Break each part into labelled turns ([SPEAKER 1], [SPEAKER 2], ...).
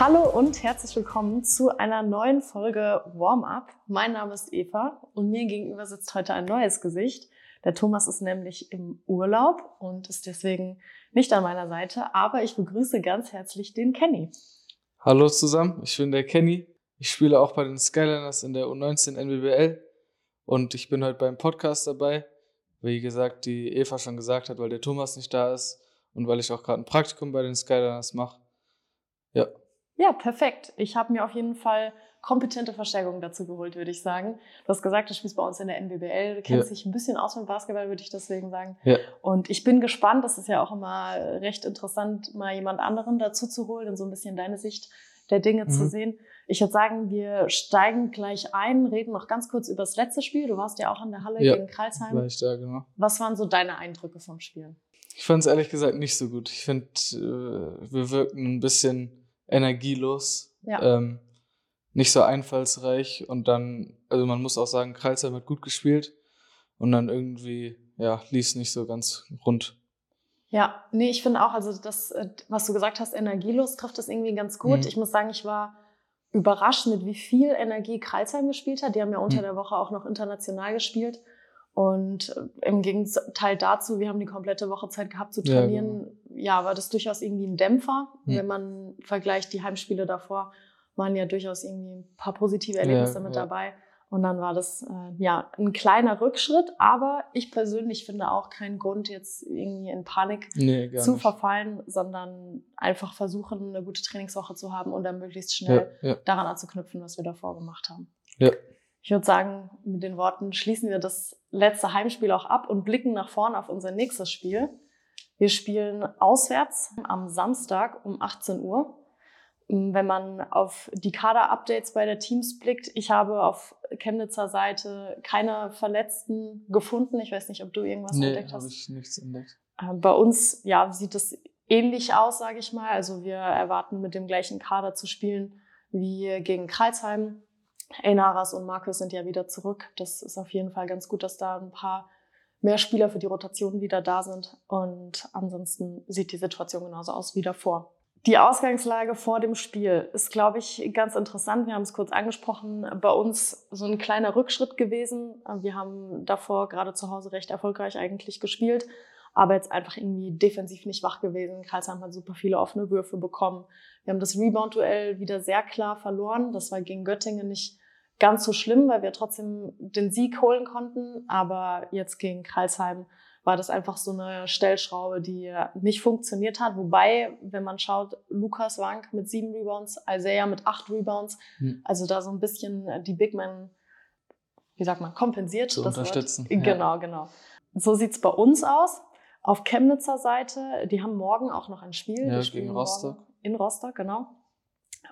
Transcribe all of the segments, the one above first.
[SPEAKER 1] Hallo und herzlich willkommen zu einer neuen Folge Warm-up. Mein Name ist Eva und mir gegenüber sitzt heute ein neues Gesicht. Der Thomas ist nämlich im Urlaub und ist deswegen nicht an meiner Seite, aber ich begrüße ganz herzlich den Kenny.
[SPEAKER 2] Hallo zusammen, ich bin der Kenny. Ich spiele auch bei den Skyliners in der U19 NBBL und ich bin heute beim Podcast dabei. Wie gesagt, die Eva schon gesagt hat, weil der Thomas nicht da ist und weil ich auch gerade ein Praktikum bei den Skyliners mache. Ja.
[SPEAKER 1] Ja, perfekt. Ich habe mir auf jeden Fall kompetente Verstärkung dazu geholt, würde ich sagen. Du hast gesagt, du spielst bei uns in der NBBL, du kennst ja. dich ein bisschen aus mit Basketball, würde ich deswegen sagen. Ja. Und ich bin gespannt, das ist ja auch immer recht interessant, mal jemand anderen dazu zu holen und so ein bisschen deine Sicht der Dinge mhm. zu sehen. Ich würde sagen, wir steigen gleich ein, reden noch ganz kurz über das letzte Spiel. Du warst ja auch in der Halle ja, gegen Kreilsheim.
[SPEAKER 2] War ich da, genau.
[SPEAKER 1] Was waren so deine Eindrücke vom Spiel?
[SPEAKER 2] Ich fand es ehrlich gesagt nicht so gut. Ich finde, äh, wir wirken ein bisschen energielos. Ja. Ähm, nicht so einfallsreich und dann, also man muss auch sagen, Kreisheim hat gut gespielt und dann irgendwie, ja, lief nicht so ganz rund.
[SPEAKER 1] Ja, nee, ich finde auch, also das, äh, was du gesagt hast, energielos trifft das irgendwie ganz gut. Mhm. Ich muss sagen, ich war überrascht, mit wie viel Energie Kreisheim gespielt hat. Die haben ja unter mhm. der Woche auch noch international gespielt. Und äh, im Gegenteil dazu, wir haben die komplette Woche Zeit gehabt zu trainieren. Ja, genau. Ja war das durchaus irgendwie ein Dämpfer, mhm. wenn man vergleicht die Heimspiele davor waren ja durchaus irgendwie ein paar positive Erlebnisse ja, mit ja. dabei. Und dann war das äh, ja ein kleiner Rückschritt, aber ich persönlich finde auch keinen Grund, jetzt irgendwie in Panik nee, zu nicht. verfallen, sondern einfach versuchen, eine gute Trainingswoche zu haben und dann möglichst schnell ja, daran anzuknüpfen, was wir davor gemacht haben. Ich würde sagen, mit den Worten schließen wir das letzte Heimspiel auch ab und blicken nach vorne auf unser nächstes Spiel. Wir spielen auswärts am Samstag um 18 Uhr wenn man auf die Kader-Updates bei der Teams blickt, ich habe auf Chemnitzer Seite keine Verletzten gefunden. Ich weiß nicht, ob du irgendwas nee, entdeckt hast.
[SPEAKER 2] Nee, ich nichts entdeckt.
[SPEAKER 1] Äh, bei uns, ja, sieht es ähnlich aus, sage ich mal. Also wir erwarten mit dem gleichen Kader zu spielen wie gegen Kreilsheim. Enaras und Markus sind ja wieder zurück. Das ist auf jeden Fall ganz gut, dass da ein paar mehr Spieler für die Rotation wieder da sind. Und ansonsten sieht die Situation genauso aus wie davor. Die Ausgangslage vor dem Spiel ist, glaube ich, ganz interessant. Wir haben es kurz angesprochen. Bei uns so ein kleiner Rückschritt gewesen. Wir haben davor gerade zu Hause recht erfolgreich eigentlich gespielt, aber jetzt einfach irgendwie defensiv nicht wach gewesen. Karlsheim hat super viele offene Würfe bekommen. Wir haben das Rebound-Duell wieder sehr klar verloren. Das war gegen Göttingen nicht ganz so schlimm, weil wir trotzdem den Sieg holen konnten. Aber jetzt gegen Karlsheim war das einfach so eine Stellschraube, die nicht funktioniert hat. Wobei, wenn man schaut, Lukas Wank mit sieben Rebounds, Isaiah mit acht Rebounds, hm. also da so ein bisschen die Big Men, wie sagt man, kompensiert.
[SPEAKER 2] Zu unterstützen.
[SPEAKER 1] Wort. Genau, genau. So sieht's bei uns aus. Auf Chemnitzer Seite, die haben morgen auch noch ein Spiel.
[SPEAKER 2] Ja, gegen Rostock.
[SPEAKER 1] In Rostock, genau.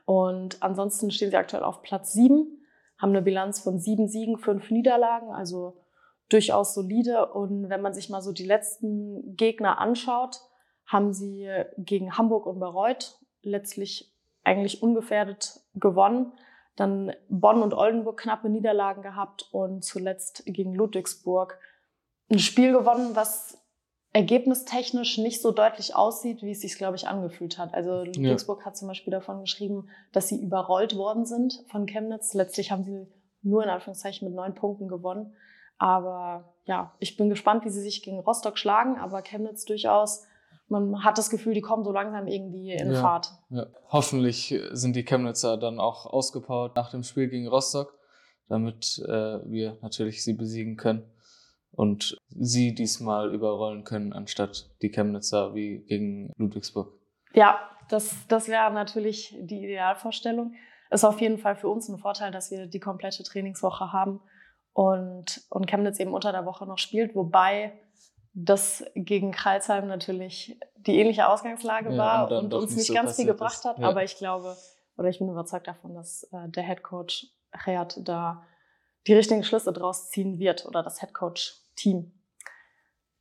[SPEAKER 1] Und ansonsten stehen sie aktuell auf Platz sieben, haben eine Bilanz von sieben Siegen, fünf Niederlagen, also durchaus solide. Und wenn man sich mal so die letzten Gegner anschaut, haben sie gegen Hamburg und Bayreuth letztlich eigentlich ungefährdet gewonnen. Dann Bonn und Oldenburg knappe Niederlagen gehabt und zuletzt gegen Ludwigsburg ein Spiel gewonnen, was ergebnistechnisch nicht so deutlich aussieht, wie es sich, glaube ich, angefühlt hat. Also Ludwigsburg ja. hat zum Beispiel davon geschrieben, dass sie überrollt worden sind von Chemnitz. Letztlich haben sie nur in Anführungszeichen mit neun Punkten gewonnen. Aber ja, ich bin gespannt, wie sie sich gegen Rostock schlagen, aber Chemnitz durchaus. Man hat das Gefühl, die kommen so langsam irgendwie in
[SPEAKER 2] ja,
[SPEAKER 1] Fahrt.
[SPEAKER 2] Ja. Hoffentlich sind die Chemnitzer dann auch ausgepowert nach dem Spiel gegen Rostock, damit äh, wir natürlich sie besiegen können und sie diesmal überrollen können, anstatt die Chemnitzer wie gegen Ludwigsburg.
[SPEAKER 1] Ja, das, das wäre natürlich die Idealvorstellung. Ist auf jeden Fall für uns ein Vorteil, dass wir die komplette Trainingswoche haben und, und Chemnitz eben unter der Woche noch spielt, wobei das gegen Kreilsheim natürlich die ähnliche Ausgangslage ja, war und, und uns nicht so ganz viel gebracht hat. Ja. Aber ich glaube, oder ich bin überzeugt davon, dass äh, der Head Coach Reat da die richtigen Schlüsse draus ziehen wird oder das Head Coach Team.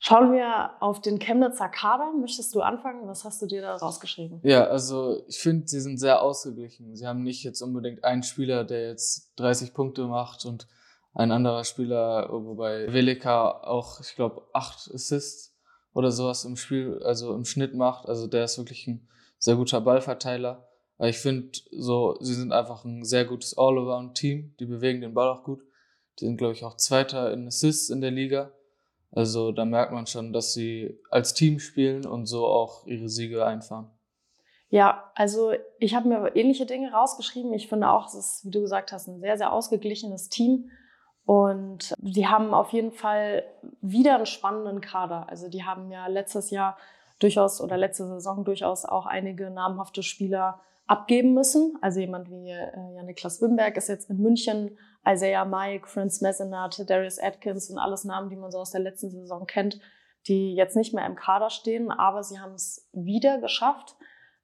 [SPEAKER 1] Schauen wir auf den Chemnitzer Kader. Möchtest du anfangen? Was hast du dir da rausgeschrieben?
[SPEAKER 2] Ja, also ich finde, sie sind sehr ausgeglichen. Sie haben nicht jetzt unbedingt einen Spieler, der jetzt 30 Punkte macht und ein anderer Spieler, wobei Velika auch, ich glaube, acht Assists oder sowas im Spiel, also im Schnitt macht. Also der ist wirklich ein sehr guter Ballverteiler. Ich finde so, sie sind einfach ein sehr gutes All-Around-Team. Die bewegen den Ball auch gut. Sind, glaube ich, auch Zweiter in Assists in der Liga. Also da merkt man schon, dass sie als Team spielen und so auch ihre Siege einfahren.
[SPEAKER 1] Ja, also ich habe mir ähnliche Dinge rausgeschrieben. Ich finde auch, es ist, wie du gesagt hast, ein sehr, sehr ausgeglichenes Team. Und die haben auf jeden Fall wieder einen spannenden Kader. Also die haben ja letztes Jahr durchaus oder letzte Saison durchaus auch einige namhafte Spieler abgeben müssen. Also jemand wie äh, Janiklas Wimberg ist jetzt in München, Isaiah Mike, Franz Messenat, Darius Atkins und alles Namen, die man so aus der letzten Saison kennt, die jetzt nicht mehr im Kader stehen, aber sie haben es wieder geschafft,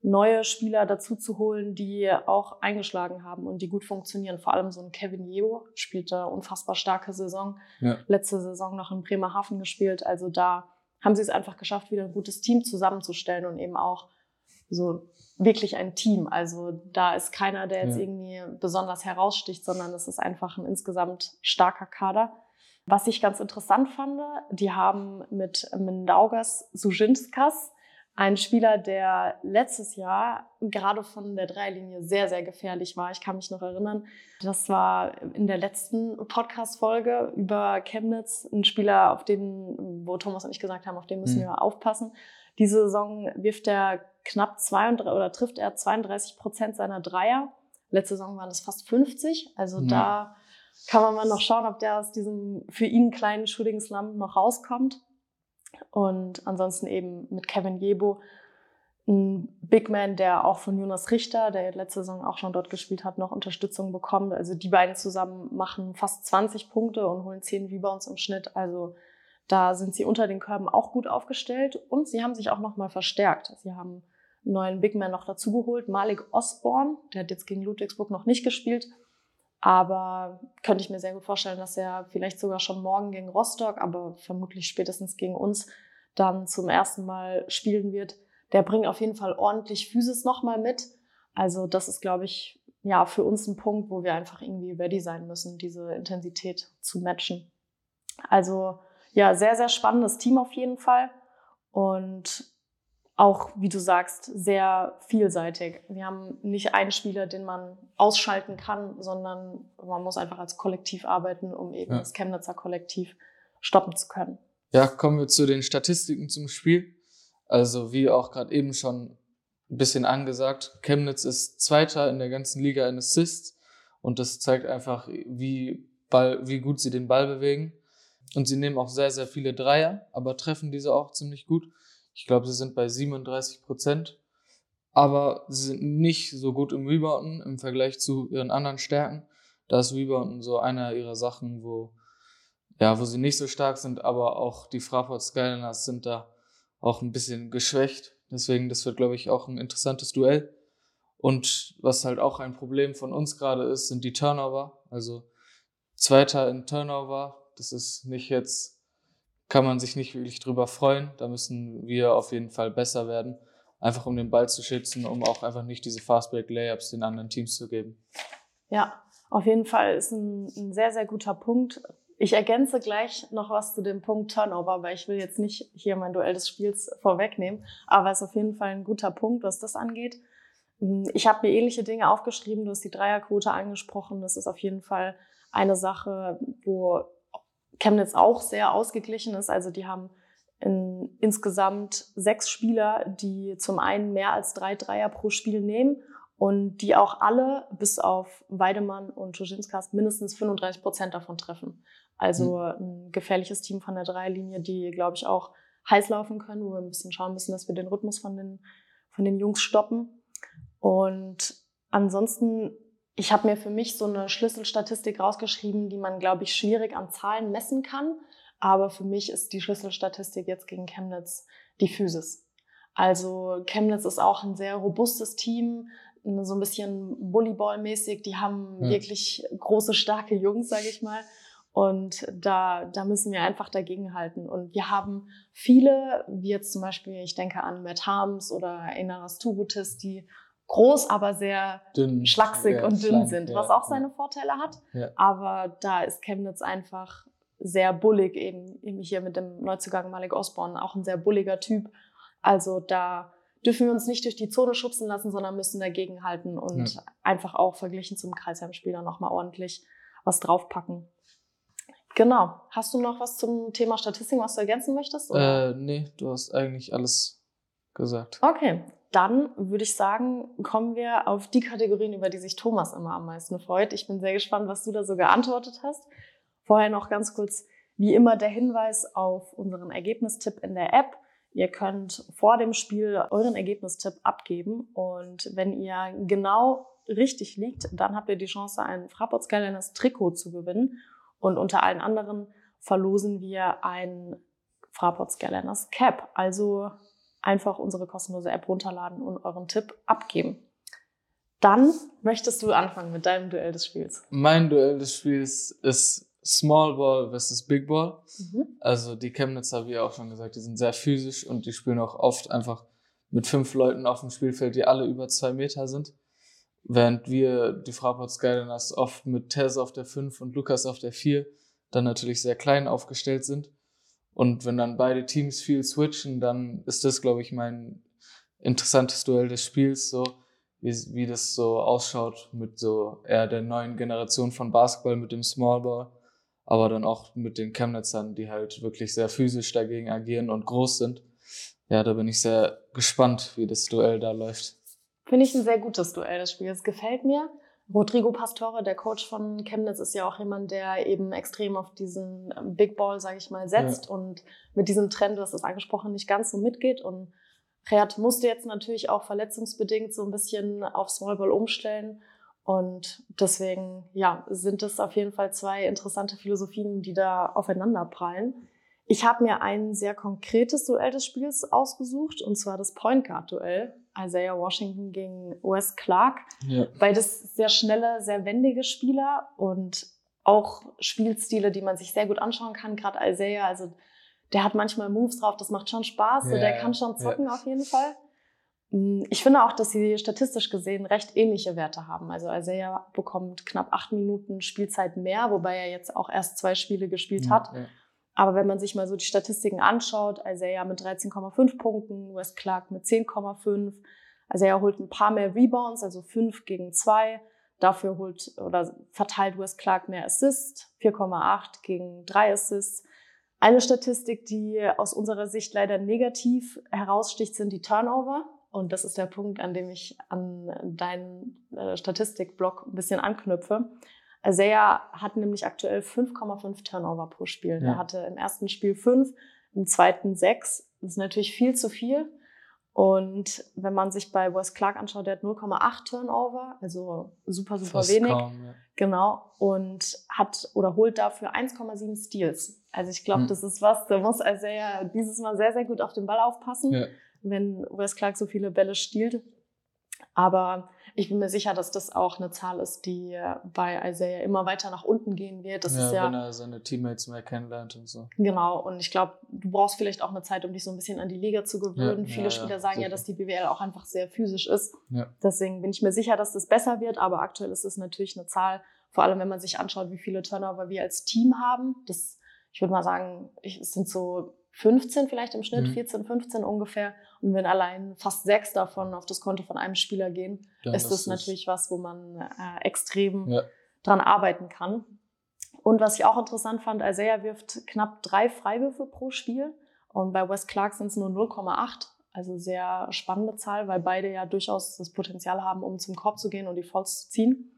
[SPEAKER 1] neue Spieler dazu zu holen, die auch eingeschlagen haben und die gut funktionieren. Vor allem so ein Kevin Yeo spielt da unfassbar starke Saison. Ja. Letzte Saison noch in Bremerhaven gespielt. Also da haben sie es einfach geschafft, wieder ein gutes Team zusammenzustellen und eben auch so wirklich ein Team. Also da ist keiner, der jetzt ja. irgendwie besonders heraussticht, sondern es ist einfach ein insgesamt starker Kader. Was ich ganz interessant fand, die haben mit Mindaugas Sujinskas ein Spieler, der letztes Jahr gerade von der Dreilinie sehr, sehr gefährlich war. Ich kann mich noch erinnern, das war in der letzten Podcast-Folge über Chemnitz ein Spieler, auf den, wo Thomas und ich gesagt haben, auf den müssen mhm. wir aufpassen. Diese Saison wirft er knapp 32 oder trifft er 32 Prozent seiner Dreier. Letzte Saison waren es fast 50. Also mhm. da kann man mal noch schauen, ob der aus diesem für ihn kleinen Shooting Slump noch rauskommt. Und ansonsten eben mit Kevin Jebo, ein Big Man, der auch von Jonas Richter, der letzte Saison auch schon dort gespielt hat, noch Unterstützung bekommt. Also die beiden zusammen machen fast 20 Punkte und holen 10 Rebounds im Schnitt. Also da sind sie unter den Körben auch gut aufgestellt und sie haben sich auch nochmal verstärkt. Sie haben einen neuen Big Man noch dazugeholt, Malik Osborne, der hat jetzt gegen Ludwigsburg noch nicht gespielt, aber könnte ich mir sehr gut vorstellen, dass er vielleicht sogar schon morgen gegen Rostock, aber vermutlich spätestens gegen uns dann zum ersten Mal spielen wird. Der bringt auf jeden Fall ordentlich Physis nochmal mit. Also das ist, glaube ich, ja, für uns ein Punkt, wo wir einfach irgendwie ready sein müssen, diese Intensität zu matchen. Also ja, sehr, sehr spannendes Team auf jeden Fall. Und auch, wie du sagst, sehr vielseitig. Wir haben nicht einen Spieler, den man ausschalten kann, sondern man muss einfach als Kollektiv arbeiten, um eben ja. das Chemnitzer Kollektiv stoppen zu können.
[SPEAKER 2] Ja, kommen wir zu den Statistiken zum Spiel. Also wie auch gerade eben schon ein bisschen angesagt, Chemnitz ist Zweiter in der ganzen Liga in Assists und das zeigt einfach, wie, Ball, wie gut sie den Ball bewegen. Und sie nehmen auch sehr, sehr viele Dreier, aber treffen diese auch ziemlich gut. Ich glaube, sie sind bei 37 Prozent. Aber sie sind nicht so gut im Rebounden im Vergleich zu ihren anderen Stärken. Da ist Rebounden so einer ihrer Sachen, wo, ja, wo sie nicht so stark sind, aber auch die Fraport Skyliners sind da auch ein bisschen geschwächt. Deswegen, das wird, glaube ich, auch ein interessantes Duell. Und was halt auch ein Problem von uns gerade ist, sind die Turnover. Also Zweiter in Turnover, das ist nicht jetzt kann man sich nicht wirklich drüber freuen. Da müssen wir auf jeden Fall besser werden, einfach um den Ball zu schützen, um auch einfach nicht diese Fastbreak-Layups den anderen Teams zu geben.
[SPEAKER 1] Ja, auf jeden Fall ist ein, ein sehr, sehr guter Punkt. Ich ergänze gleich noch was zu dem Punkt Turnover, weil ich will jetzt nicht hier mein Duell des Spiels vorwegnehmen, aber es ist auf jeden Fall ein guter Punkt, was das angeht. Ich habe mir ähnliche Dinge aufgeschrieben, du hast die Dreierquote angesprochen. Das ist auf jeden Fall eine Sache, wo Chemnitz auch sehr ausgeglichen ist. Also die haben in, insgesamt sechs Spieler, die zum einen mehr als drei Dreier pro Spiel nehmen und die auch alle, bis auf Weidemann und Tuschinskast, mindestens 35 Prozent davon treffen. Also mhm. ein gefährliches Team von der Dreierlinie, die, glaube ich, auch heiß laufen können, wo wir ein bisschen schauen müssen, dass wir den Rhythmus von den, von den Jungs stoppen. Und ansonsten ich habe mir für mich so eine Schlüsselstatistik rausgeschrieben, die man, glaube ich, schwierig an Zahlen messen kann. Aber für mich ist die Schlüsselstatistik jetzt gegen Chemnitz die Physis. Also Chemnitz ist auch ein sehr robustes Team, so ein bisschen Volleyball-mäßig. Die haben ja. wirklich große, starke Jungs, sage ich mal. Und da, da müssen wir einfach dagegenhalten. Und wir haben viele, wie jetzt zum Beispiel, ich denke an Matt Harms oder Enaras Tubutis, die groß, aber sehr dünn, schlaksig ja, und dünn schlank, sind, was auch seine Vorteile hat. Ja. Aber da ist Chemnitz einfach sehr bullig, eben, eben hier mit dem Neuzugang Malik Osborne, auch ein sehr bulliger Typ. Also da dürfen wir uns nicht durch die Zone schubsen lassen, sondern müssen dagegenhalten und ja. einfach auch verglichen zum Kreisheim-Spiel dann nochmal ordentlich was draufpacken. Genau. Hast du noch was zum Thema Statistik, was du ergänzen möchtest?
[SPEAKER 2] Oder? Äh, nee, du hast eigentlich alles gesagt.
[SPEAKER 1] Okay, dann würde ich sagen, kommen wir auf die Kategorien, über die sich Thomas immer am meisten freut. Ich bin sehr gespannt, was du da so geantwortet hast. Vorher noch ganz kurz, wie immer, der Hinweis auf unseren Ergebnistipp in der App. Ihr könnt vor dem Spiel euren Ergebnistipp abgeben und wenn ihr genau richtig liegt, dann habt ihr die Chance, ein Fraport Skyliners Trikot zu gewinnen und unter allen anderen verlosen wir ein Fraport Skyliners Cap. Also einfach unsere kostenlose App runterladen und euren Tipp abgeben. Dann möchtest du anfangen mit deinem Duell des Spiels.
[SPEAKER 2] Mein Duell des Spiels ist Small Ball versus Big Ball. Mhm. Also die Chemnitzer, wie auch schon gesagt, die sind sehr physisch und die spielen auch oft einfach mit fünf Leuten auf dem Spielfeld, die alle über zwei Meter sind. Während wir, die Fraport Skyliners, oft mit Tess auf der 5 und Lukas auf der 4 dann natürlich sehr klein aufgestellt sind. Und wenn dann beide Teams viel switchen, dann ist das, glaube ich, mein interessantes Duell des Spiels, so wie, wie das so ausschaut mit so eher der neuen Generation von Basketball mit dem Smallball, aber dann auch mit den Chemnitzern, die halt wirklich sehr physisch dagegen agieren und groß sind. Ja, da bin ich sehr gespannt, wie das Duell da läuft.
[SPEAKER 1] Finde ich ein sehr gutes Duell, das Spiel. Es gefällt mir. Rodrigo Pastore, der Coach von Chemnitz, ist ja auch jemand, der eben extrem auf diesen ähm, Big Ball, sage ich mal, setzt ja. und mit diesem Trend, das ist angesprochen, nicht ganz so mitgeht. Und Reat musste jetzt natürlich auch verletzungsbedingt so ein bisschen auf Small Ball umstellen. Und deswegen, ja, sind es auf jeden Fall zwei interessante Philosophien, die da aufeinander prallen. Ich habe mir ein sehr konkretes Duell des Spiels ausgesucht, und zwar das Point Guard Duell. Isaiah Washington gegen Wes Clark. Ja. Beides sehr schnelle, sehr wendige Spieler und auch Spielstile, die man sich sehr gut anschauen kann. Gerade Isaiah, also der hat manchmal Moves drauf, das macht schon Spaß. Ja, der kann schon zocken ja. auf jeden Fall. Mm, ich finde auch, dass sie statistisch gesehen recht ähnliche Werte haben. Also Isaiah bekommt knapp acht Minuten Spielzeit mehr, wobei er jetzt auch erst zwei Spiele gespielt hat. Aber wenn man sich mal so die Statistiken anschaut, Isaiah mit 13,5 Punkten, Wes Clark mit 10,5. Isaiah holt ein paar mehr Rebounds, also 5 gegen 2. Dafür holt oder verteilt Wes Clark mehr Assists, 4,8 gegen 3 Assists. Eine Statistik, die aus unserer Sicht leider negativ heraussticht, sind die Turnover. Und das ist der Punkt, an dem ich an deinen äh, Statistikblock ein bisschen anknüpfe. Isaiah hat nämlich aktuell 5,5 Turnover pro Spiel. Ja. Er hatte im ersten Spiel 5, im zweiten 6. Das ist natürlich viel zu viel. Und wenn man sich bei Wes Clark anschaut, der hat 0,8 Turnover, also super, super Fast wenig. Kaum, ja. Genau. Und hat oder holt dafür 1,7 Steals. Also ich glaube, hm. das ist was, da muss Isaiah dieses Mal sehr, sehr gut auf den Ball aufpassen, ja. wenn Wes Clark so viele Bälle stiehlt. Aber ich bin mir sicher, dass das auch eine Zahl ist, die bei Isaiah immer weiter nach unten gehen wird. Das
[SPEAKER 2] ja,
[SPEAKER 1] ist ja,
[SPEAKER 2] wenn er seine Teammates mehr kennenlernt und so.
[SPEAKER 1] Genau, und ich glaube, du brauchst vielleicht auch eine Zeit, um dich so ein bisschen an die Liga zu gewöhnen. Ja, Viele ja, Spieler sagen ja, dass die BWL auch einfach sehr physisch ist. Deswegen bin ich mir sicher, dass das besser wird, aber aktuell ist es natürlich eine Zahl, vor allem wenn man sich anschaut, wie viele Turnover wir als Team haben. Das, ich würde mal sagen, es sind so 15 vielleicht im Schnitt, mhm. 14, 15 ungefähr. Und wenn allein fast sechs davon auf das Konto von einem Spieler gehen, Dann ist das natürlich was, wo man äh, extrem ja. dran arbeiten kann. Und was ich auch interessant fand, Isaiah wirft knapp drei Freiwürfe pro Spiel. Und bei Wes Clark sind es nur 0,8. Also sehr spannende Zahl, weil beide ja durchaus das Potenzial haben, um zum Korb zu gehen und die Falls zu ziehen.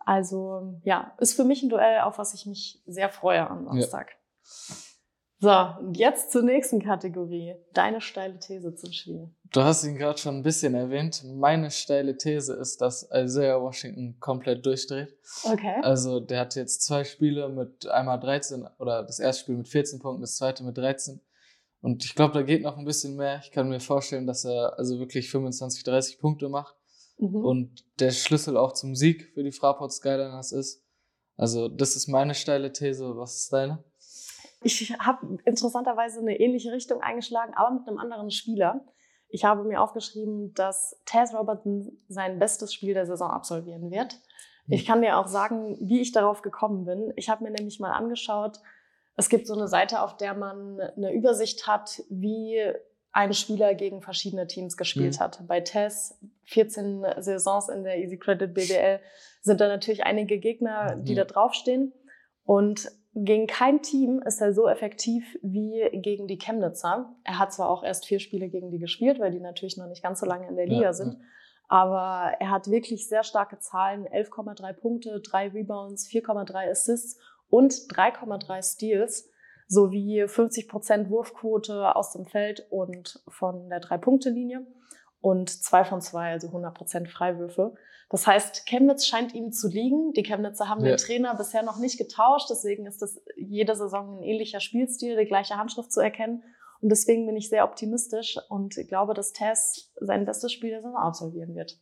[SPEAKER 1] Also ja, ist für mich ein Duell, auf was ich mich sehr freue am Samstag. Ja. So, und jetzt zur nächsten Kategorie. Deine steile These zum Spiel.
[SPEAKER 2] Du hast ihn gerade schon ein bisschen erwähnt. Meine steile These ist, dass Isaiah Washington komplett durchdreht.
[SPEAKER 1] Okay.
[SPEAKER 2] Also der hat jetzt zwei Spiele mit einmal 13 oder das erste Spiel mit 14 Punkten, das zweite mit 13. Und ich glaube, da geht noch ein bisschen mehr. Ich kann mir vorstellen, dass er also wirklich 25, 30 Punkte macht. Mhm. Und der Schlüssel auch zum Sieg für die Fraport Skyliners ist. Also das ist meine steile These. Was ist deine?
[SPEAKER 1] Ich habe interessanterweise eine ähnliche Richtung eingeschlagen, aber mit einem anderen Spieler. Ich habe mir aufgeschrieben, dass Taz Robertson sein bestes Spiel der Saison absolvieren wird. Hm. Ich kann dir auch sagen, wie ich darauf gekommen bin. Ich habe mir nämlich mal angeschaut, es gibt so eine Seite, auf der man eine Übersicht hat, wie ein Spieler gegen verschiedene Teams gespielt mhm. hat. Bei Tess, 14 Saisons in der Easy Credit BBL, sind da natürlich einige Gegner, die mhm. da draufstehen. Und gegen kein Team ist er so effektiv wie gegen die Chemnitzer. Er hat zwar auch erst vier Spiele gegen die gespielt, weil die natürlich noch nicht ganz so lange in der Liga ja, sind. Ja. Aber er hat wirklich sehr starke Zahlen. 11,3 Punkte, 3 Rebounds, 4,3 Assists und 3,3 Steals sowie 50 Prozent Wurfquote aus dem Feld und von der Drei-Punkte-Linie und zwei von zwei, also 100 Prozent Freiwürfe. Das heißt, Chemnitz scheint ihm zu liegen. Die Chemnitzer haben ja. den Trainer bisher noch nicht getauscht, deswegen ist das jede Saison ein ähnlicher Spielstil, die gleiche Handschrift zu erkennen. Und deswegen bin ich sehr optimistisch und glaube, dass Tess sein bestes Spiel der Saison absolvieren wird.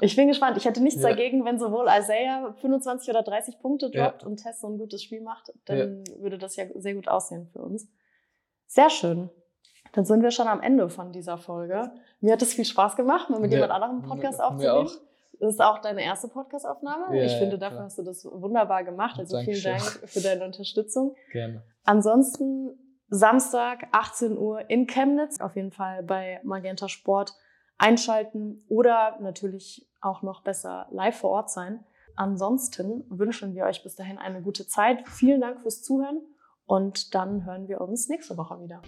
[SPEAKER 1] Ich bin gespannt. Ich hätte nichts ja. dagegen, wenn sowohl Isaiah 25 oder 30 Punkte droppt ja. und Tess so ein gutes Spiel macht. Dann würde das ja sehr gut aussehen für uns. Sehr schön. Dann sind wir schon am Ende von dieser Folge. Mir hat es viel Spaß gemacht, mal mit jemand anderem einen Podcast aufzunehmen. Das ist auch deine erste Podcast-Aufnahme. ich finde, dafür klar. hast du das wunderbar gemacht. Also Dankeschön. vielen Dank für deine Unterstützung.
[SPEAKER 2] Gerne.
[SPEAKER 1] Ansonsten Samstag 18 Uhr in Chemnitz, auf jeden Fall bei Magenta Sport einschalten oder natürlich auch noch besser live vor Ort sein. Ansonsten wünschen wir euch bis dahin eine gute Zeit. Vielen Dank fürs Zuhören und dann hören wir uns nächste Woche wieder.